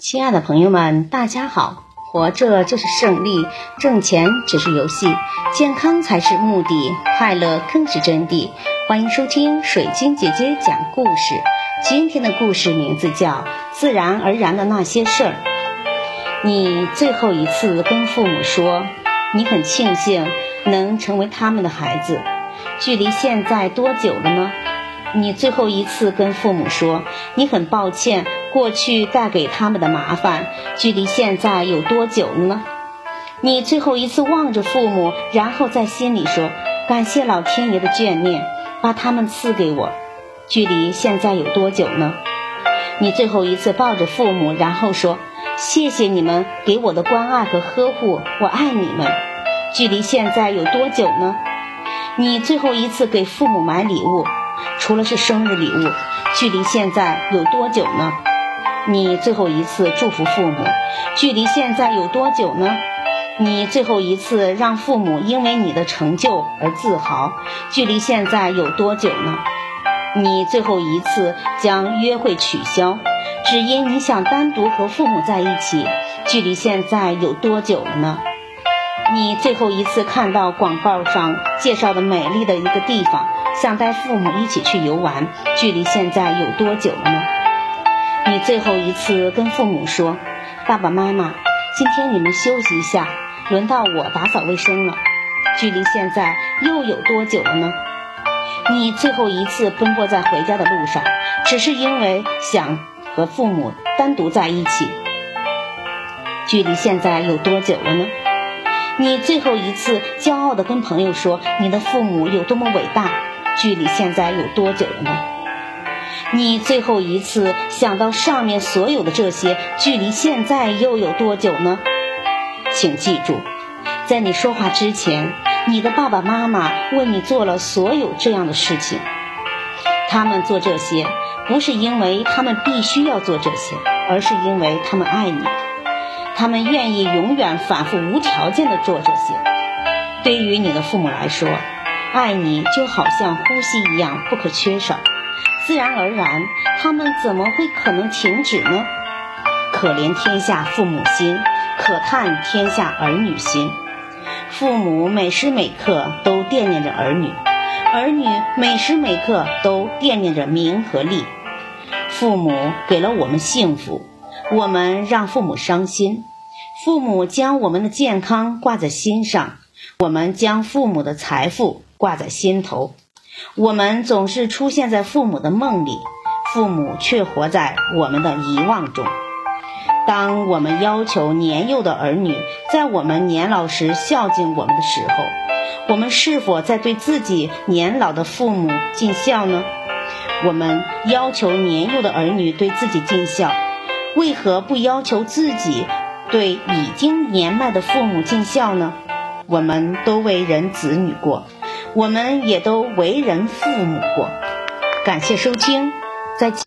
亲爱的朋友们，大家好！活着就是胜利，挣钱只是游戏，健康才是目的，快乐更是真谛。欢迎收听水晶姐姐讲故事。今天的故事名字叫《自然而然的那些事儿》。你最后一次跟父母说，你很庆幸能成为他们的孩子，距离现在多久了呢？你最后一次跟父母说，你很抱歉过去带给他们的麻烦，距离现在有多久了呢？你最后一次望着父母，然后在心里说，感谢老天爷的眷念，把他们赐给我，距离现在有多久呢？你最后一次抱着父母，然后说，谢谢你们给我的关爱和呵护，我爱你们，距离现在有多久呢？你最后一次给父母买礼物。除了是生日礼物，距离现在有多久呢？你最后一次祝福父母，距离现在有多久呢？你最后一次让父母因为你的成就而自豪，距离现在有多久呢？你最后一次将约会取消，只因你想单独和父母在一起，距离现在有多久了呢？你最后一次看到广告上介绍的美丽的一个地方。想带父母一起去游玩，距离现在有多久了呢？你最后一次跟父母说：“爸爸妈妈，今天你们休息一下，轮到我打扫卫生了。”距离现在又有多久了呢？你最后一次奔波在回家的路上，只是因为想和父母单独在一起。距离现在有多久了呢？你最后一次骄傲地跟朋友说：“你的父母有多么伟大。”距离现在有多久了呢？你最后一次想到上面所有的这些，距离现在又有多久呢？请记住，在你说话之前，你的爸爸妈妈为你做了所有这样的事情。他们做这些，不是因为他们必须要做这些，而是因为他们爱你。他们愿意永远反复无条件的做这些。对于你的父母来说。爱你就好像呼吸一样不可缺少，自然而然，他们怎么会可能停止呢？可怜天下父母心，可叹天下儿女心。父母每时每刻都惦念着儿女，儿女每时每刻都惦念着名和利。父母给了我们幸福，我们让父母伤心；父母将我们的健康挂在心上，我们将父母的财富。挂在心头，我们总是出现在父母的梦里，父母却活在我们的遗忘中。当我们要求年幼的儿女在我们年老时孝敬我们的时候，我们是否在对自己年老的父母尽孝呢？我们要求年幼的儿女对自己尽孝，为何不要求自己对已经年迈的父母尽孝呢？我们都为人子女过。我们也都为人父母过，感谢收听，再见。